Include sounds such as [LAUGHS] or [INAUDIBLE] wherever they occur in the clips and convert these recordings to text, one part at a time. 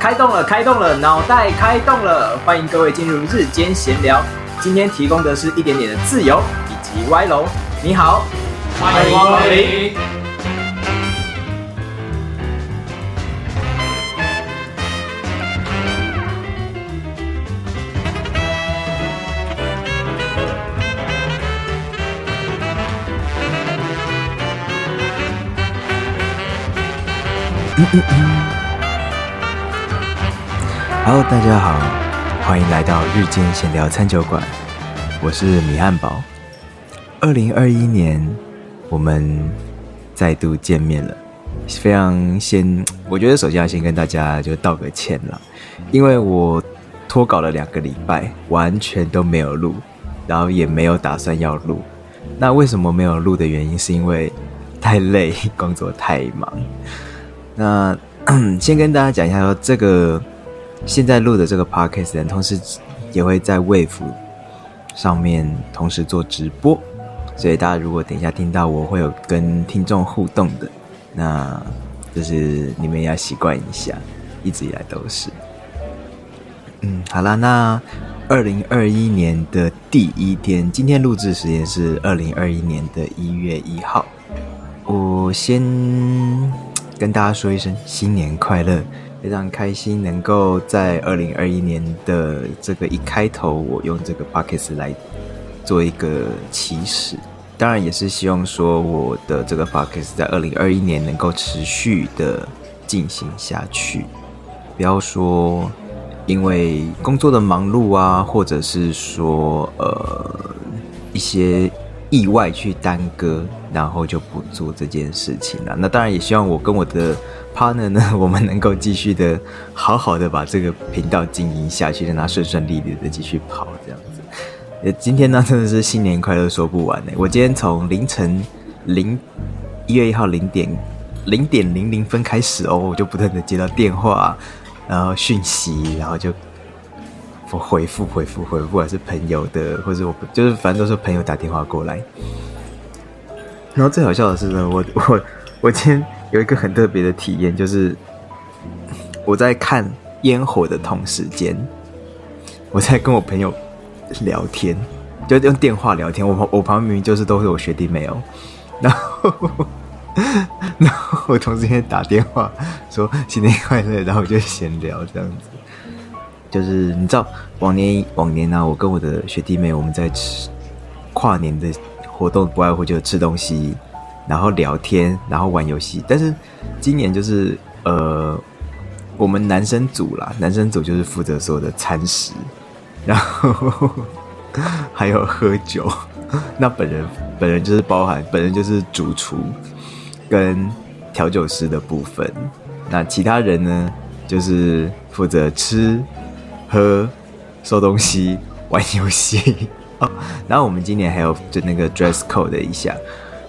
开动了，开动了，脑袋开动了！欢迎各位进入日间闲聊。今天提供的是一点点的自由以及歪楼。你好，欢迎光临。Hello，大家好，欢迎来到日间闲聊餐酒馆，我是米汉堡。二零二一年，我们再度见面了，非常先，我觉得首先要先跟大家就道个歉了，因为我拖稿了两个礼拜，完全都没有录，然后也没有打算要录。那为什么没有录的原因，是因为太累，[LAUGHS] 工作太忙。那先跟大家讲一下，说这个现在录的这个 podcast，同时也会在 Wave 上面同时做直播，所以大家如果等一下听到我会有跟听众互动的，那就是你们要习惯一下，一直以来都是。嗯，好啦，那二零二一年的第一天，今天录制时间是二零二一年的一月一号，我先。跟大家说一声新年快乐，非常开心能够在二零二一年的这个一开头，我用这个 p o c k e t 来做一个起始。当然也是希望说我的这个 p o c k e t 在二零二一年能够持续的进行下去，不要说因为工作的忙碌啊，或者是说呃一些。意外去耽搁，然后就不做这件事情了。那当然也希望我跟我的 partner 呢，我们能够继续的好好的把这个频道经营下去，让它顺顺利利的继续跑这样子。呃，今天呢真的是新年快乐说不完呢。我今天从凌晨零一月一号零点零点零零分开始哦，我就不断的接到电话，然后讯息，然后就我。回复回复回复，还是朋友的，或者我就是反正都是朋友打电话过来。然后最好笑的是呢，我我我今天有一个很特别的体验，就是我在看烟火的同时间，我在跟我朋友聊天，就用电话聊天。我旁我旁边明明就是都是我学弟妹哦，然后 [LAUGHS] 然后我同时间打电话说新年快乐，然后我就闲聊这样子。就是你知道，往年往年呢，我跟我的学弟妹我们在吃跨年的活动，不外乎就是吃东西，然后聊天，然后玩游戏。但是今年就是呃，我们男生组啦，男生组就是负责所有的餐食，然后还有喝酒。那本人本人就是包含本人就是主厨跟调酒师的部分，那其他人呢就是负责吃。喝、收东西、玩游戏。[LAUGHS] 然后我们今年还有就那个 dress code 的一下。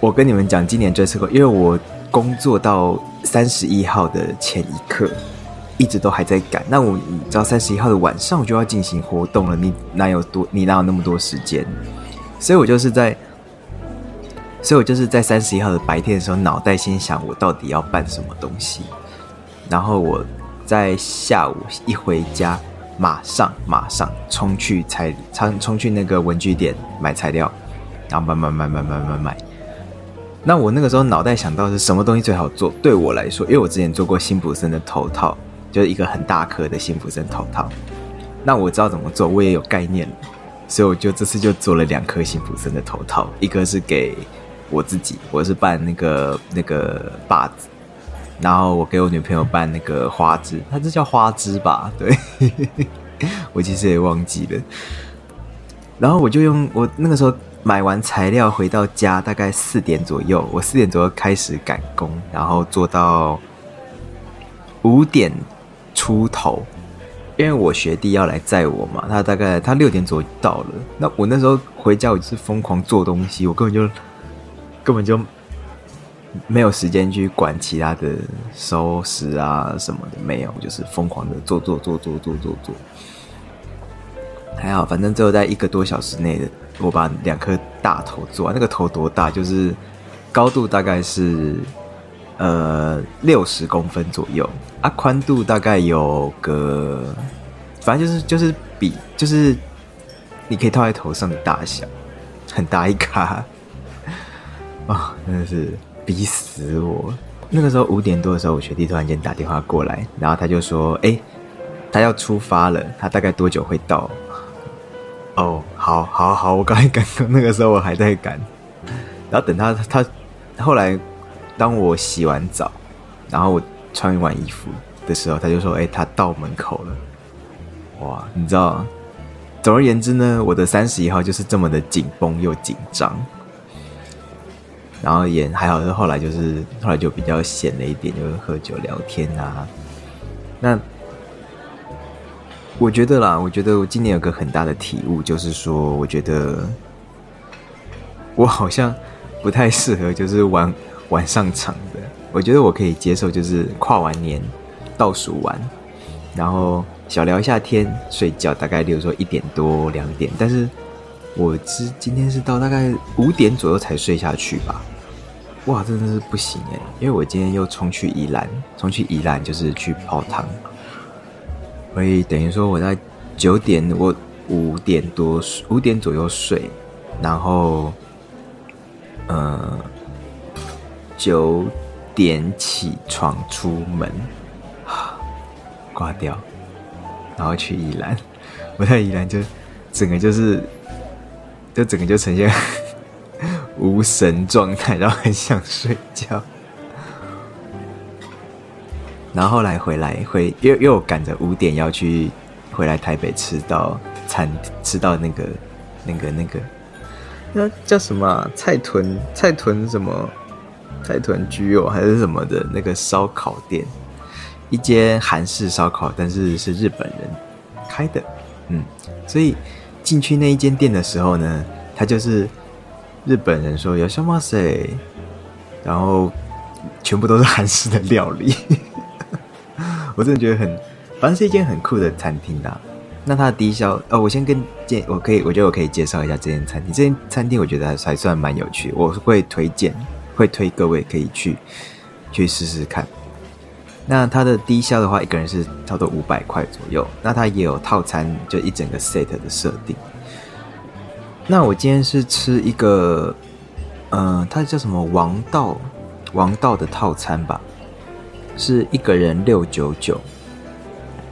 我跟你们讲，今年 dress code，因为我工作到三十一号的前一刻，一直都还在赶。那我你知道三十一号的晚上我就要进行活动了，你哪有多？你哪有那么多时间？所以我就是在，所以我就是在三十一号的白天的时候，脑袋先想我到底要办什么东西。然后我在下午一回家。马上马上冲去材冲冲去那个文具店买材料，然后买买买买买买买。那我那个时候脑袋想到是什么东西最好做？对我来说，因为我之前做过辛普森的头套，就是一个很大颗的辛普森头套。那我知道怎么做，我也有概念，所以我就这次就做了两颗辛普森的头套，一个是给我自己，我是扮那个那个把子。然后我给我女朋友办那个花枝，它这叫花枝吧？对，[LAUGHS] 我其实也忘记了。然后我就用我那个时候买完材料回到家，大概四点左右，我四点左右开始赶工，然后做到五点出头，因为我学弟要来载我嘛，他大概他六点左右到了。那我那时候回家我就是疯狂做东西，我根本就根本就。没有时间去管其他的收拾啊什么的，没有，就是疯狂的做做做做做做做。还好，反正最后在一个多小时内的，我把两颗大头做完。那个头多大？就是高度大概是呃六十公分左右啊，宽度大概有个，反正就是就是比就是你可以套在头上的大小，很大一卡啊，[LAUGHS] 真的是逼死我。那个时候五点多的时候，我学弟突然间打电话过来，然后他就说：“哎，他要出发了，他大概多久会到？”哦，好，好，好，我刚才赶，[LAUGHS] 那个时候我还在赶，然后等他，他后来当我洗完澡，然后我穿完衣服的时候，他就说：“哎，他到门口了。”哇，你知道，总而言之呢，我的三十一号就是这么的紧绷又紧张，然后也还好，是后来就是后来就比较闲了一点，就是喝酒聊天啊，那。我觉得啦，我觉得我今年有个很大的体悟，就是说，我觉得我好像不太适合，就是玩 [LAUGHS] 晚上场的。我觉得我可以接受，就是跨完年倒数完，然后小聊一下天，睡觉，大概比如说一点多两点。但是我是今天是到大概五点左右才睡下去吧。哇，真的是不行哎，因为我今天又冲去宜兰，冲去宜兰就是去泡汤。所以等于说我在九点，我五点多五点左右睡，然后，呃，九点起床出门，[SIGHS] 挂掉，然后去宜兰，我在宜兰就整个就是，就整个就呈现 [LAUGHS] 无神状态，然后很想睡觉。然后后来回来，回又又赶着五点要去回来台北吃到餐吃到那个那个那个。那叫什么菜屯菜屯什么？菜屯居友还是什么的那个烧烤店，一间韩式烧烤，但是是日本人开的，嗯，所以进去那一间店的时候呢，他就是日本人说有什么谁，然后全部都是韩式的料理。我真的觉得很，反正是一间很酷的餐厅啦。那它的低消，呃，我先跟介，我可以，我觉得我可以介绍一下这间餐厅。这间餐厅我觉得还还算蛮有趣，我会推荐，会推各位可以去去试试看。那它的低消的话，一个人是差不多五百块左右。那它也有套餐，就一整个 set 的设定。那我今天是吃一个，嗯，它叫什么王道王道的套餐吧。是一个人六九九，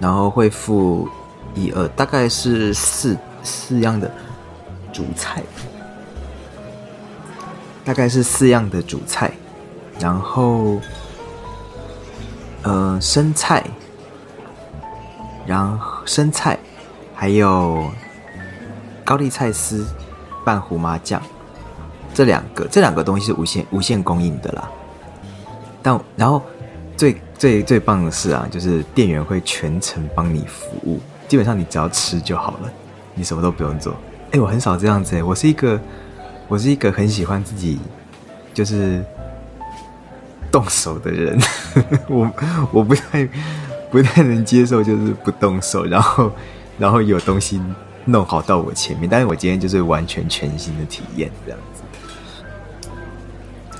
然后会付一二，大概是四四样的主菜，大概是四样的主菜，然后呃生菜，然后生菜还有高丽菜丝拌胡麻酱，这两个这两个东西是无限无限供应的啦，但然后。最最最棒的是啊，就是店员会全程帮你服务，基本上你只要吃就好了，你什么都不用做。哎，我很少这样子哎，我是一个我是一个很喜欢自己就是动手的人，[LAUGHS] 我我不太不太能接受就是不动手，然后然后有东西弄好到我前面，但是我今天就是完全全新的体验这样子，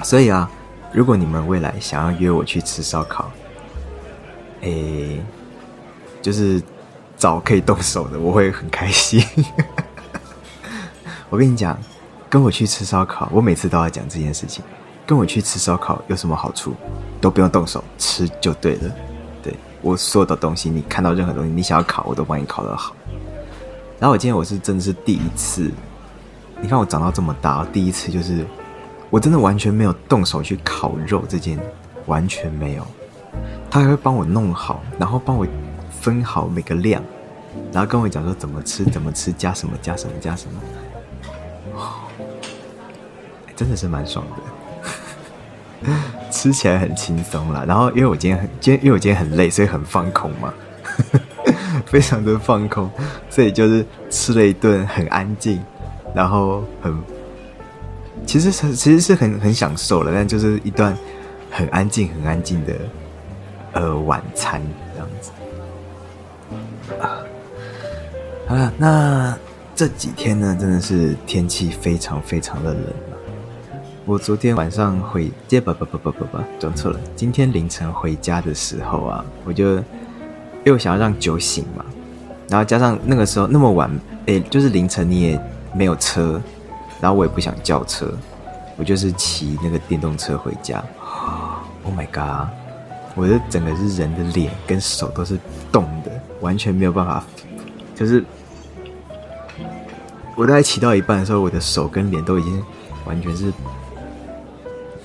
所以啊。如果你们未来想要约我去吃烧烤，诶，就是找可以动手的，我会很开心。[LAUGHS] 我跟你讲，跟我去吃烧烤，我每次都要讲这件事情。跟我去吃烧烤有什么好处？都不用动手，吃就对了。对我所有的东西，你看到任何东西，你想要烤，我都帮你烤得好。然后我今天我是真的是第一次，你看我长到这么大，第一次就是。我真的完全没有动手去烤肉，这件完全没有。他还会帮我弄好，然后帮我分好每个量，然后跟我讲说怎么吃，怎么吃，加什么，加什么，加什么。真的是蛮爽的，[LAUGHS] 吃起来很轻松啦。然后因为我今天很今天因为我今天很累，所以很放空嘛，[LAUGHS] 非常的放空，所以就是吃了一顿很安静，然后很。其实是其实是很很享受了，但就是一段很安静很安静的呃晚餐这样子啊。好了，那这几天呢，真的是天气非常非常的冷我昨天晚上回，接不不不不不不，讲错了。今天凌晨回家的时候啊，我就又想要让酒醒嘛，然后加上那个时候那么晚，诶，就是凌晨你也没有车，然后我也不想叫车，我就是骑那个电动车回家。Oh my god！我的整个是人的脸跟手都是动的，完全没有办法，就是我大概骑到一半的时候，我的手跟脸都已经完全是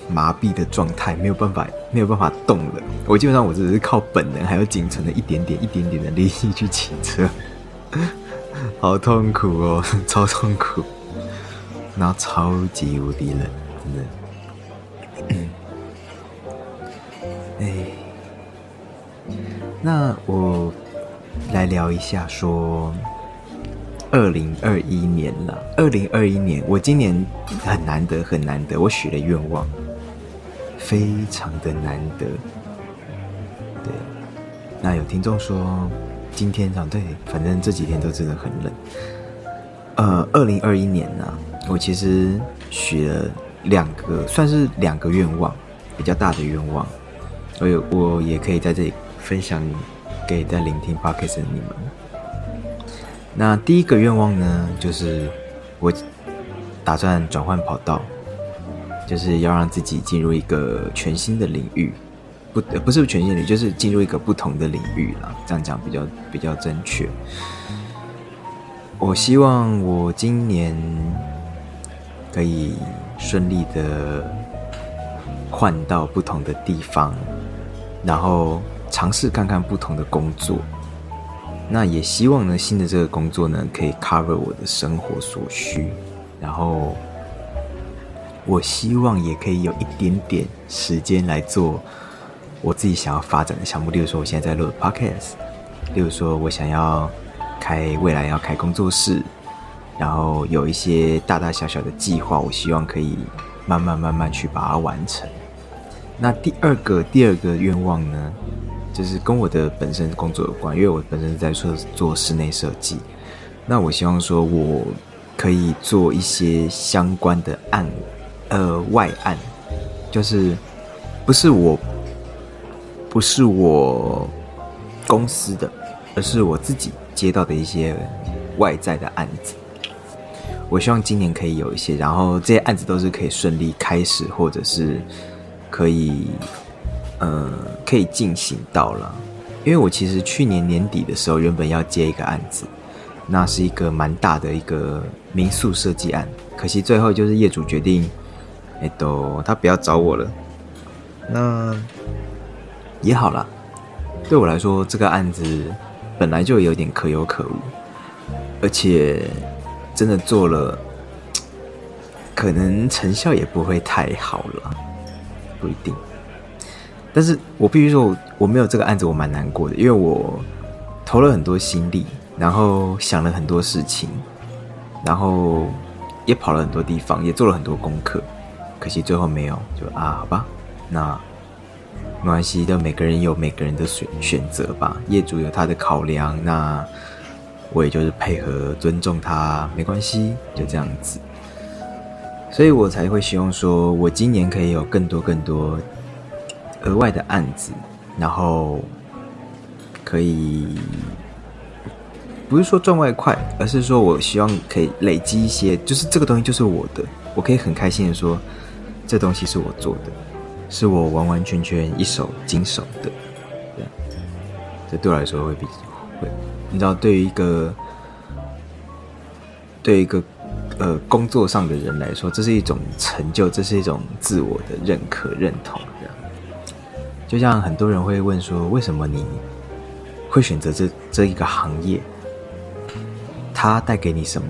麻痹的状态，没有办法没有办法动了。我基本上我只是靠本能还有仅存的一点点一点点的力气去骑车，[LAUGHS] 好痛苦哦，[LAUGHS] 超痛苦，然后超级无敌冷，真的。哎，那我来聊一下，说二零二一年了。二零二一年，我今年很难得，很难得，我许了愿望，非常的难得。对，那有听众说，今天啊，对，反正这几天都真的很冷。呃，二零二一年呢，我其实许了两个，算是两个愿望，比较大的愿望。所以，我也可以在这里分享给在聆听 podcast 的你们。那第一个愿望呢，就是我打算转换跑道，就是要让自己进入一个全新的领域，不，不是全新领域，就是进入一个不同的领域了。这样讲比较比较正确。我希望我今年可以顺利的换到不同的地方。然后尝试看看不同的工作，那也希望呢，新的这个工作呢，可以 cover 我的生活所需。然后，我希望也可以有一点点时间来做我自己想要发展的项目。例如说，我现在在录 podcast；，例如说我想要开未来要开工作室，然后有一些大大小小的计划，我希望可以慢慢慢慢去把它完成。那第二个第二个愿望呢，就是跟我的本身工作有关，因为我本身在做做室内设计。那我希望说，我可以做一些相关的案，呃，外案，就是不是我，不是我公司的，而是我自己接到的一些外在的案子。我希望今年可以有一些，然后这些案子都是可以顺利开始，或者是。可以，呃，可以进行到了，因为我其实去年年底的时候，原本要接一个案子，那是一个蛮大的一个民宿设计案，可惜最后就是业主决定，哎，都他不要找我了，那也好了，对我来说这个案子本来就有点可有可无，而且真的做了，可能成效也不会太好了。不一定，但是我必须说，我没有这个案子，我蛮难过的，因为我投了很多心力，然后想了很多事情，然后也跑了很多地方，也做了很多功课，可惜最后没有，就啊，好吧，那没关系的，每个人有每个人的选选择吧，业主有他的考量，那我也就是配合尊重他，没关系，就这样子。所以我才会希望说，我今年可以有更多更多额外的案子，然后可以不是说赚外快，而是说我希望可以累积一些，就是这个东西就是我的，我可以很开心的说，这东西是我做的，是我完完全全一手经手的，这样，这对我来说会比会，你知道，对于一个对一个。呃，工作上的人来说，这是一种成就，这是一种自我的认可、认同。这样，就像很多人会问说，为什么你会选择这这一个行业？它带给你什么？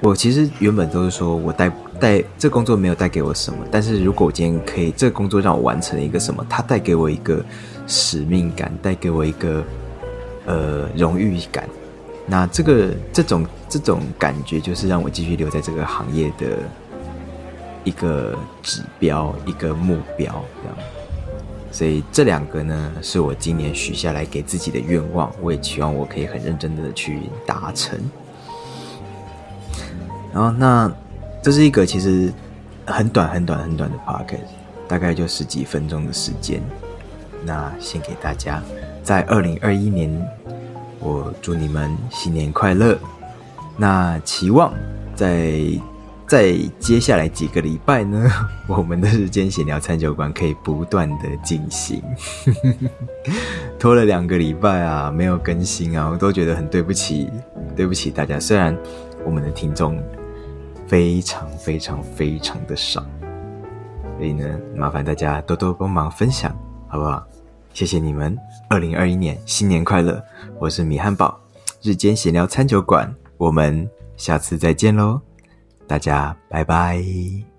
我其实原本都是说我带带这工作没有带给我什么，但是如果我今天可以，这个工作让我完成了一个什么？它带给我一个使命感，带给我一个呃荣誉感。那这个这种这种感觉，就是让我继续留在这个行业的一个指标、一个目标，这样。所以这两个呢，是我今年许下来给自己的愿望，我也期望我可以很认真的去达成。然后，那这是一个其实很短很短很短的 podcast，大概就十几分钟的时间。那献给大家，在二零二一年，我祝你们新年快乐。那期望在在接下来几个礼拜呢，[LAUGHS] 我们的日间闲聊餐酒馆可以不断的进行。[LAUGHS] 拖了两个礼拜啊，没有更新啊，我都觉得很对不起，对不起大家。虽然我们的听众非常非常非常的少，所以呢，麻烦大家多多帮忙分享，好不好？谢谢你们！二零二一年新年快乐！我是米汉堡，日间闲聊餐酒馆，我们下次再见喽，大家拜拜。